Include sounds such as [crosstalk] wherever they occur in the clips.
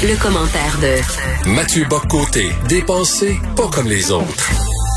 Le commentaire de Mathieu Boccoté, dépensé pas comme les autres.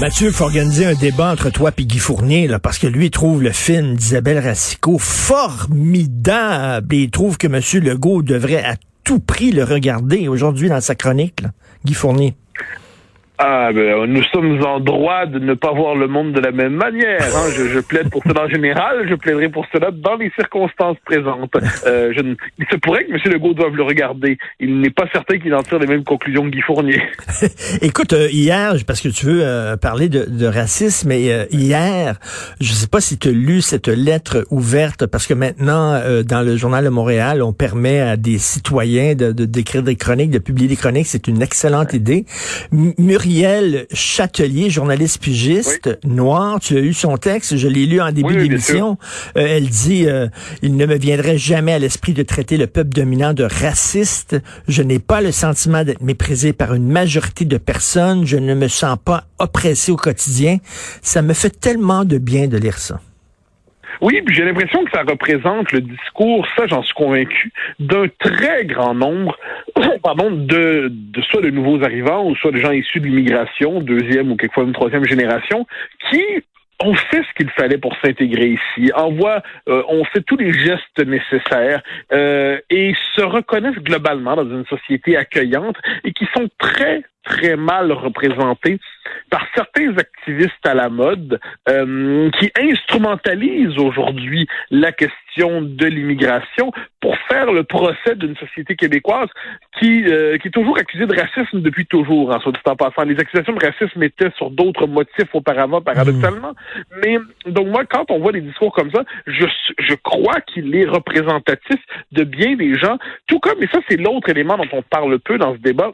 Mathieu, il faut organiser un débat entre toi et Guy Fournier, là, parce que lui, il trouve le film d'Isabelle Racicot formidable et il trouve que M. Legault devrait à tout prix le regarder aujourd'hui dans sa chronique. Là. Guy Fournier. Ah, ben, nous sommes en droit de ne pas voir le monde de la même manière. Hein. Je, plaide pour cela en général, je plaiderai pour cela dans les circonstances présentes. Euh, je il se pourrait que M. Legault doive le regarder. Il n'est pas certain qu'il en tire les mêmes conclusions que Guy Fournier. [laughs] Écoute, euh, hier, parce que tu veux euh, parler de, de, racisme, mais euh, hier, je sais pas si tu as lu cette lettre ouverte, parce que maintenant, dans le Journal de Montréal, on permet à des citoyens de d'écrire des chroniques, de publier des chroniques. C'est une excellente idée. Muriel Châtelier, journaliste pigiste, noire, tu as eu son texte, je l'ai lu en début d'émission. Euh, elle dit euh, Il ne me viendrait jamais à l'esprit de traiter le peuple dominant de raciste. Je n'ai pas le sentiment d'être méprisé par une majorité de personnes. Je ne me sens pas oppressé au quotidien. Ça me fait tellement de bien de lire ça. Oui, j'ai l'impression que ça représente le discours, ça j'en suis convaincu, d'un très grand nombre, [coughs] pardon, de, de soit de nouveaux arrivants ou soit de gens issus de l'immigration, deuxième ou quelquefois une troisième génération, qui ont fait ce qu'il fallait pour s'intégrer ici, envoient, euh, on fait tous les gestes nécessaires euh, et se reconnaissent globalement dans une société accueillante et qui sont très très mal représentés par certains activistes à la mode euh, qui instrumentalisent aujourd'hui la question de l'immigration pour faire le procès d'une société québécoise qui, euh, qui est toujours accusée de racisme depuis toujours, en soit en passant. Les accusations de racisme étaient sur d'autres motifs auparavant, paradoxalement. Mais donc moi, quand on voit des discours comme ça, je, je crois qu'il est représentatif de bien des gens, tout comme, et ça c'est l'autre élément dont on parle peu dans ce débat,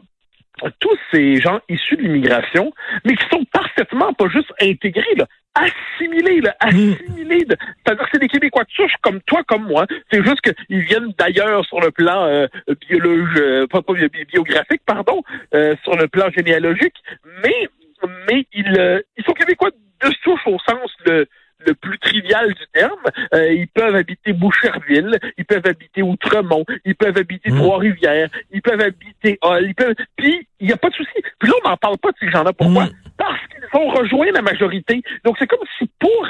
tous ces gens issus de l'immigration, mais qui sont parfaitement pas juste intégrés, là, assimilés, là, hmm. assimilés. C'est-à-dire que c'est des Québécois de souche comme toi, comme moi. C'est juste qu'ils viennent d'ailleurs sur le plan euh, biologique, euh, pas, biographique, pardon, euh, sur le plan généalogique, mais mais ils, euh, ils sont Québécois de souche au sens de le plus trivial du terme. Euh, ils peuvent habiter Boucherville, ils peuvent habiter Outremont, ils peuvent habiter mmh. Trois-Rivières, ils peuvent habiter Hall, ils peuvent... Puis, il n'y a pas de souci. Puis là, on n'en parle pas de ces gens-là. Pourquoi? Mmh. Parce qu'ils ont rejoint la majorité. Donc, c'est comme si pour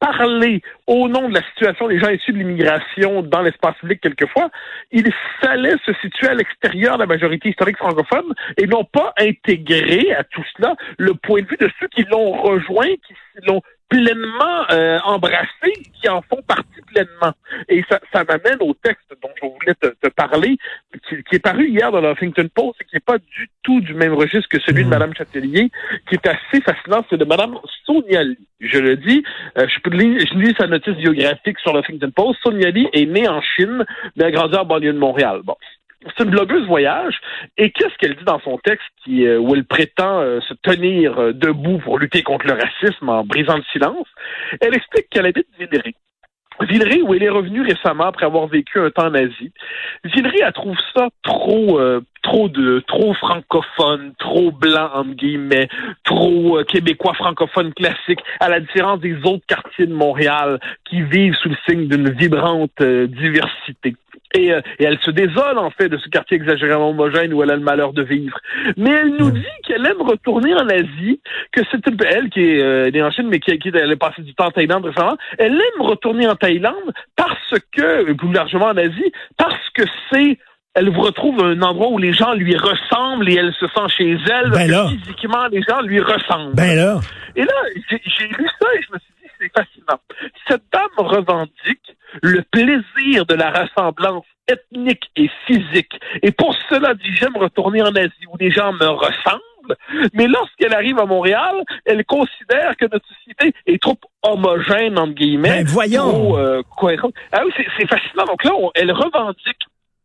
parler au nom de la situation des gens issus de l'immigration dans l'espace public quelquefois, il fallait se situer à l'extérieur de la majorité historique francophone et non pas intégrer à tout cela le point de vue de ceux qui l'ont rejoint, qui l'ont pleinement euh, embrassés, qui en font partie pleinement. Et ça, ça m'amène au texte dont je voulais te, te parler, qui, est paru hier dans le Huffington Post et qui n'est pas du tout du même registre que celui de. Mme Châtelier, qui est assez fascinant, c'est de Mme Sonia Lee. Je le dis, euh, je, peux lire, je lis sa notice biographique sur le Huffington Post. Sonia Lee est née en Chine, mais a grandi en banlieue de Montréal. Bon, c'est une blogueuse voyage. Et qu'est-ce qu'elle dit dans son texte qui, euh, où elle prétend euh, se tenir euh, debout pour lutter contre le racisme en brisant le silence? Elle explique qu'elle habite Villeray. Villeray, où elle est revenue récemment après avoir vécu un temps en Asie. Villeray, elle trouve ça trop, trop de, trop francophone, trop blanc, entre guillemets, trop québécois francophone classique, à la différence des autres quartiers de Montréal qui vivent sous le signe d'une vibrante diversité. Et, euh, et, elle se désole en fait de ce quartier exagérément homogène où elle a le malheur de vivre. Mais elle nous dit qu'elle aime retourner en Asie, que c'est elle qui est euh, née en Chine, mais qui, qui elle a passé du temps en Thaïlande récemment. Elle aime retourner en Thaïlande parce que, plus largement en Asie, parce que c'est elle vous retrouve un endroit où les gens lui ressemblent et elle se sent chez elle. Ben Physiquement, les gens lui ressemblent. Ben là. Et là, j'ai lu ça et je me suis dit, c'est fascinant. Cette dame revendique le plaisir de la ressemblance ethnique et physique. Et pour cela, dit j'aime retourner en Asie où les gens me ressemblent. Mais lorsqu'elle arrive à Montréal, elle considère que notre société est trop homogène, entre guillemets. Ben voyons. Trop, euh, ah oui, c'est fascinant. Donc là, elle revendique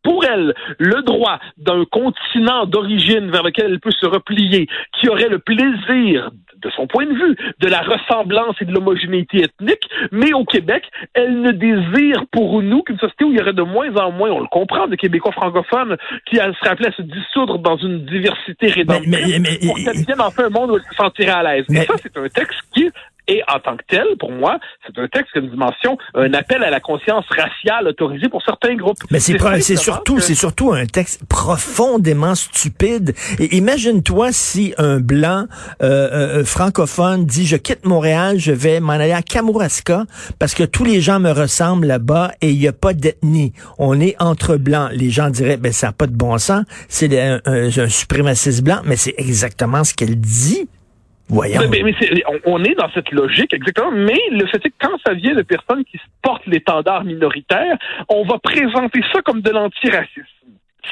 pour elle le droit d'un continent d'origine vers lequel elle peut se replier, qui aurait le plaisir, de son point de vue, de la ressemblance et de l'homogénéité ethnique, mais au Québec, elle ne désire pour nous qu'une société où il y aurait de moins en moins, on le comprend, de Québécois francophones qui seraient appelés à se dissoudre dans une diversité rédemptrice mais, mais, mais, pour qu'elle vienne enfin un monde où elle se sentirait à l'aise. Mais ça, c'est un texte qui Et en tant que tel, pour moi, c'est un texte qui a une dimension, un appel à la conscience raciale autorisée pour certains groupes. Mais c'est c'est surtout, c'est surtout un texte profondément stupide. Et imagine-toi si un blanc euh, euh, francophone dit je quitte Montréal, je vais m'en aller à Kamouraska parce que tous les gens me ressemblent là-bas et il n'y a pas d'ethnie. On est entre blancs. Les gens diraient ben ça n'a pas de bon sens, c'est un, un, un suprémaciste blanc, mais c'est exactement ce qu'elle dit. On, est dans cette logique, exactement. Mais le fait est que quand ça vient de personnes qui portent l'étendard minoritaire, on va présenter ça comme de l'antiracisme.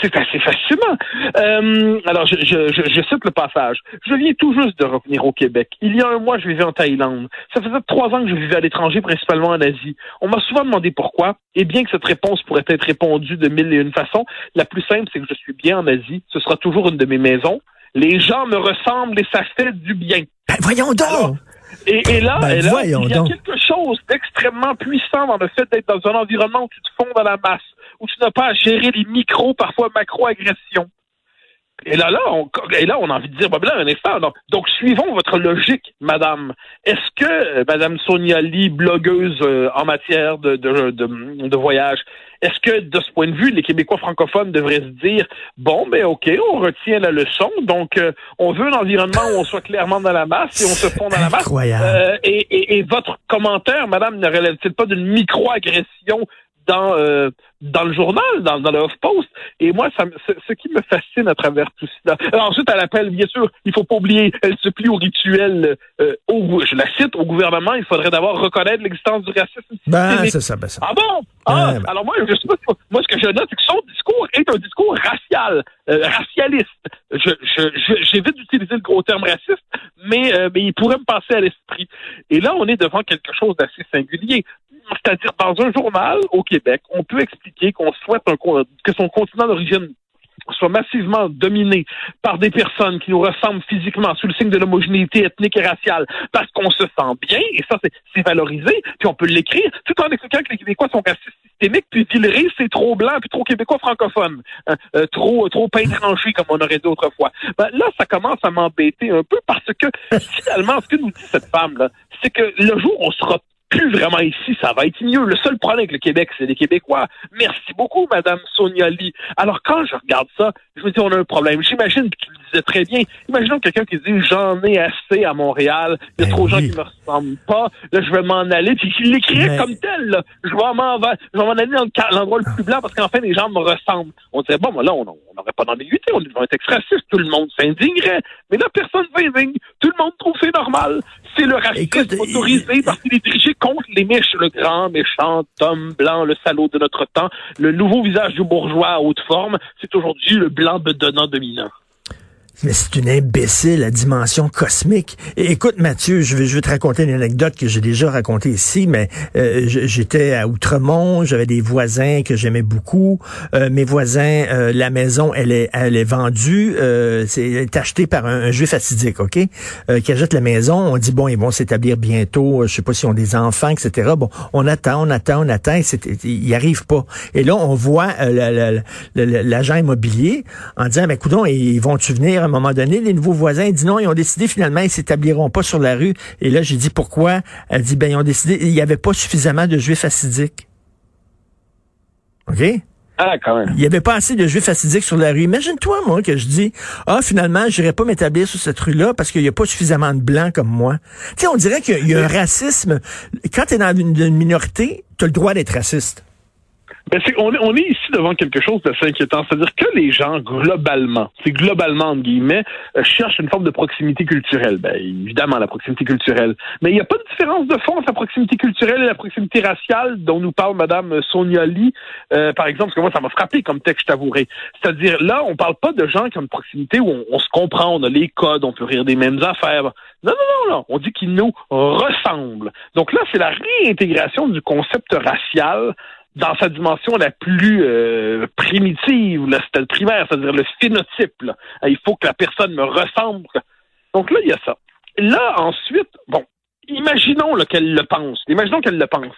C'est assez fascinant. Euh, alors, je, je, je, cite le passage. Je viens tout juste de revenir au Québec. Il y a un mois, je vivais en Thaïlande. Ça faisait trois ans que je vivais à l'étranger, principalement en Asie. On m'a souvent demandé pourquoi. Et bien que cette réponse pourrait être répondue de mille et une façons, la plus simple, c'est que je suis bien en Asie. Ce sera toujours une de mes maisons. Les gens me ressemblent et ça fait du bien. Ben, voyons donc! et, et, là, ben, il y a quelque chose d'extrêmement puissant dans le fait d'être dans un environnement où tu te fonds dans la masse, où tu n'as pas à gérer les micro, parfois macro-agressions. Et là, là, on, et là, on a envie de dire, ben là, un instant, donc, donc, suivons votre logique, madame. Est-ce que euh, madame Sonia Lee, blogueuse euh, en matière de, de, de, de voyage, est-ce que, de ce point de vue, les Québécois francophones devraient se dire, bon, ben OK, on retient la leçon, donc euh, on veut un environnement où on soit clairement dans la masse et on se fond dans la masse. Euh, et, et, et, votre commentaire, madame, ne relève-t-il pas d'une micro-agression dans euh, dans le journal, dans, dans le Post. Et moi, ça, ce, qui me fascine à travers tout ça. Alors, ensuite, elle appelle, bien sûr, il faut pas oublier, elle se plie au rituel, euh, au, je la cite, au gouvernement, il faudrait d'abord reconnaître l'existence du racisme. Ben, c'est ça, ben ça. Ah bon? Ah, ben. Alors moi, je sais pas, moi, ce que je note, c'est que son discours est un discours racial, euh, racialiste. Je, je, j'évite d'utiliser le gros terme raciste, mais, euh, mais il pourrait me passer à l'esprit. Et là, on est devant quelque chose d'assez singulier. C'est-à-dire, dans un journal au Québec, on peut expliquer qu'on souhaite que son continent d'origine soit massivement dominé par des personnes qui nous ressemblent physiquement sous le signe de l'homogénéité ethnique et raciale parce qu'on se sent bien, et ça, c'est valorisé, puis on peut l'écrire, tout en expliquant que les Québécois sont racistes systémiques, puis Villeray, c'est trop blanc, puis trop québécois francophone, hein, euh, trop trop pain tranché, comme on aurait dit autrefois. Ben, là, ça commence à m'embêter un peu parce que, finalement, ce que nous dit cette femme-là, c'est que le jour où on sera plus vraiment ici, ça va être mieux. Le seul problème avec le Québec, c'est les Québécois. Merci beaucoup, Madame Sonia Lee. Alors, quand je regarde ça, je me dis, on a un problème. J'imagine que tu le très bien. Imaginons quelqu'un qui dit, j'en ai assez à Montréal. Il y a ben trop de gens qui me ressemblent pas. Là, je vais m'en aller. Puis il l'écrirait comme tel, là. Je vais m'en aller dans l'endroit le plus blanc parce qu'enfin, les gens me ressemblent. On dirait, bon, là, on n'aurait pas d'ambiguïté. On est devant un texte raciste. Tout le monde s'indignerait. Mais là, personne ne s'indigne. Tout le monde trouve c'est normal. C'est le racisme autorisé parce qu'il est dirigé contre les méchants, le grand méchant homme blanc, le salaud de notre temps, le nouveau visage du bourgeois à haute forme, c'est aujourd'hui le blanc bedonnant dominant. Mais c'est une imbécile à dimension cosmique. écoute, Mathieu, je vais, je te raconter une anecdote que j'ai déjà racontée ici, mais euh, j'étais à Outremont, j'avais des voisins que j'aimais beaucoup. Euh, mes voisins, euh, la maison, elle est, elle est vendue, c'est achetée par un, juif assidique, ok, qui achète la maison. On dit bon, ils vont s'établir bientôt. Je sais pas s'ils ont des enfants, etc. Bon, on attend, on attend, on attend. Ils n'y arrivent pas. Et là, on voit l'agent immobilier en disant, mais écoute, ils vont-tu venir à un moment donné, les nouveaux voisins disent non, ils ont décidé finalement, ils s'établiront pas sur la rue. Et là, j'ai dit pourquoi? Elle dit, ben, ils ont décidé, il n'y avait pas suffisamment de juifs assidiques. OK? Ah, quand même. Il n'y avait pas assez de juifs assidiques sur la rue. Imagine-toi, moi, que je dis, ah, finalement, je n'irai pas m'établir sur cette rue-là parce qu'il n'y a pas suffisamment de blancs comme moi. Tu sais, on dirait qu'il y a un racisme. Quand tu es dans une, une minorité, tu as le droit d'être raciste. Ben on, est, on est ici devant quelque chose d'assez inquiétant. C'est-à-dire que les gens, globalement, c'est globalement, entre guillemets, euh, cherchent une forme de proximité culturelle. Ben, évidemment, la proximité culturelle. Mais il n'y a pas de différence de fond entre la proximité culturelle et la proximité raciale dont nous parle Mme Sonia Lee, euh, par exemple, parce que moi, ça m'a frappé comme texte, t'avouerai. C'est-à-dire, là, on parle pas de gens qui ont une proximité où on, on, se comprend, on a les codes, on peut rire des mêmes affaires. Non, non, non, non. On dit qu'ils nous ressemblent. Donc là, c'est la réintégration du concept racial dans sa dimension la plus euh, primitive, là, le primaire, c'est-à-dire le phénotype. Là. Il faut que la personne me ressemble. Donc là, il y a ça. Là, ensuite, bon, imaginons qu'elle le pense. Imaginons qu'elle le pense.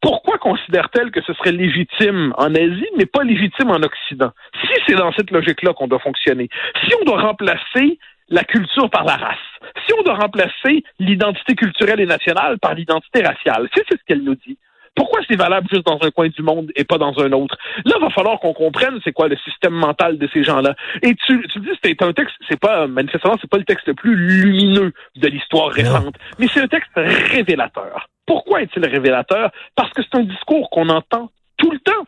Pourquoi considère-t-elle que ce serait légitime en Asie, mais pas légitime en Occident? Si c'est dans cette logique-là qu'on doit fonctionner, si on doit remplacer la culture par la race. Si on doit remplacer l'identité culturelle et nationale par l'identité raciale, c'est ce qu'elle nous dit. Pourquoi c'est valable juste dans un coin du monde et pas dans un autre? Là, il va falloir qu'on comprenne c'est quoi le système mental de ces gens-là. Et tu, tu dis c'est un texte, c'est pas, manifestement, c'est pas le texte le plus lumineux de l'histoire récente, mais c'est un texte révélateur. Pourquoi est-il révélateur? Parce que c'est un discours qu'on entend tout le temps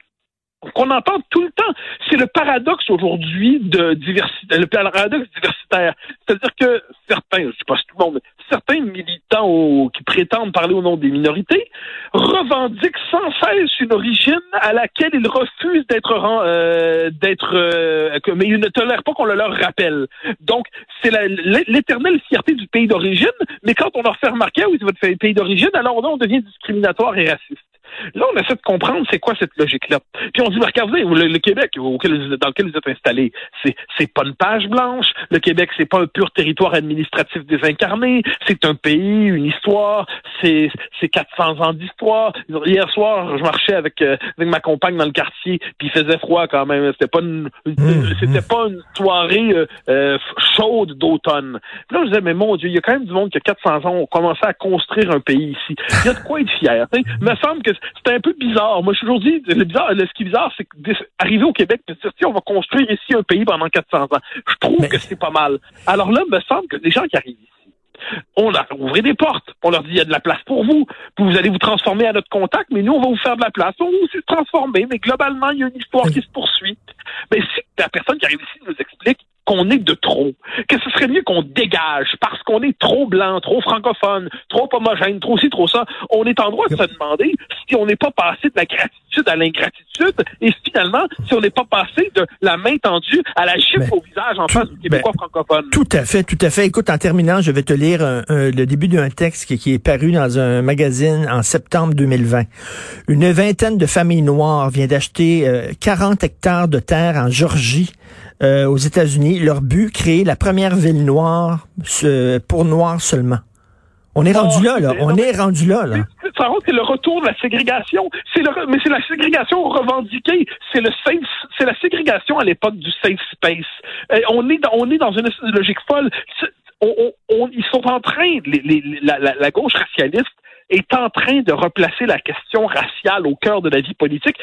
qu'on entend tout le temps. C'est le paradoxe aujourd'hui de diversité, le paradoxe diversitaire. C'est-à-dire que certains, je sais pas si tout le monde, certains militants qui prétendent parler au nom des minorités revendiquent sans cesse une origine à laquelle ils refusent d'être euh, d'être euh, mais ils ne tolèrent pas qu'on le leur rappelle. Donc c'est l'éternelle fierté du pays d'origine, mais quand on leur fait remarquer où est votre pays d'origine, alors là on devient discriminatoire et raciste. Là, on essaie de comprendre c'est quoi cette logique-là. Puis on dit, regardez, le, Québec auquel, dans lequel vous êtes installé, c'est, c'est pas une page blanche. Le Québec, c'est pas un pur territoire administratif désincarné. C'est un pays, une histoire. C'est, c'est 400 ans d'histoire. Hier soir, je marchais avec, euh, avec ma compagne dans le quartier, puis il faisait froid quand même. C'était pas une, mmh, c'était mmh. pas une soirée euh, euh, chaude d'automne. Là, je disais, mais mon Dieu, il y a quand même du monde qui a 400 ans ont commencé à construire un pays ici. Il y a de quoi être fier. Il me semble que c'est un peu bizarre. Moi, je suis toujours dit, le bizarre, ce qui est bizarre, c'est qu'arriver au Québec et dire, on va construire ici un pays pendant 400 ans. Je trouve que c'est pas mal. Alors là, il me semble que les gens qui arrivent ici, on a ouvert des portes. On leur dit, il y a de la place pour vous. Vous allez vous transformer à notre contact, mais nous, on va vous faire de la place. On va vous transformer, mais globalement, il y a une histoire qui se poursuit. Mais si la personne qui arrive ici nous explique qu'on est de trop, que ce serait mieux qu'on dégage parce qu'on est trop blanc, trop francophone, trop homogène, trop ci, trop ça. On est en droit de se demander si on n'est pas passé de la gratitude à l'ingratitude et finalement si on n'est pas passé de la main tendue à la gifle au visage en face du Québécois ben, francophone. Tout à fait, tout à fait. Écoute, en terminant, je vais te lire le début d'un texte qui, qui, est paru dans un magazine en septembre 2020. Une vingtaine de familles noires vient d'acheter 40 euh, hectares de terre en Georgie euh, aux États-Unis. Leur but, créer la première ville noire pour noirs seulement. On est rendu là, là. On est rendu là, là. C'est le retour de la ségrégation. C'est le, mais c'est la ségrégation revendiquée. C'est le c'est la ségrégation à l'époque du safe space. Euh, on est dans, on est dans une logique folle. ils sont en train, la, gauche racialiste est en train de replacer la question raciale au cœur de la vie politique.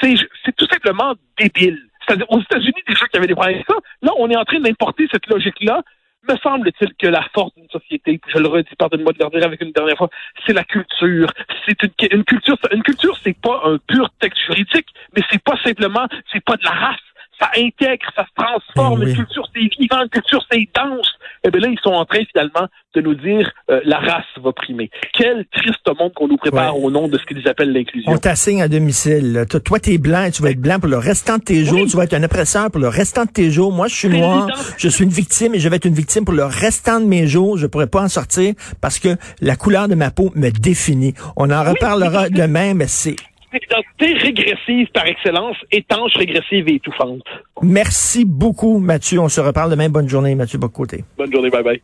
C'est tout simplement débile. C'est-à-dire, aux États-Unis, déjà qu'il y avait des problèmes avec ça. Là, on est en train d'importer cette logique-là. Me semble-t-il que la force d'une société, je le redis, pardonne-moi de le avec une dernière fois, c'est la culture. C'est une, une culture. Une culture, c'est pas un pur texte juridique, mais c'est pas simplement, c'est pas de la race ça intègre, ça se transforme. Eh une culture, c'est vivant, une culture, c'est dense. Et eh bien là, ils sont en train finalement de nous dire euh, la race va primer. Quel triste monde qu'on nous prépare au nom de ce qu'ils appellent l'inclusion. On t'assigne à domicile. Toi, tu es blanc et tu vas être blanc pour le restant de tes jours. Tu vas être un oppresseur pour le restant de tes jours. Moi, je suis noir. Je suis une victime et je vais être une victime pour le restant de mes jours. Je pourrais pas en sortir parce que la couleur de ma peau me définit. On en reparlera demain, mais c'est identité régressive par excellence, étanche, régressive et étouffante. Merci beaucoup, Mathieu. On se reparle demain. Bonne journée, Mathieu Bocoté. Bonne journée. Bye bye.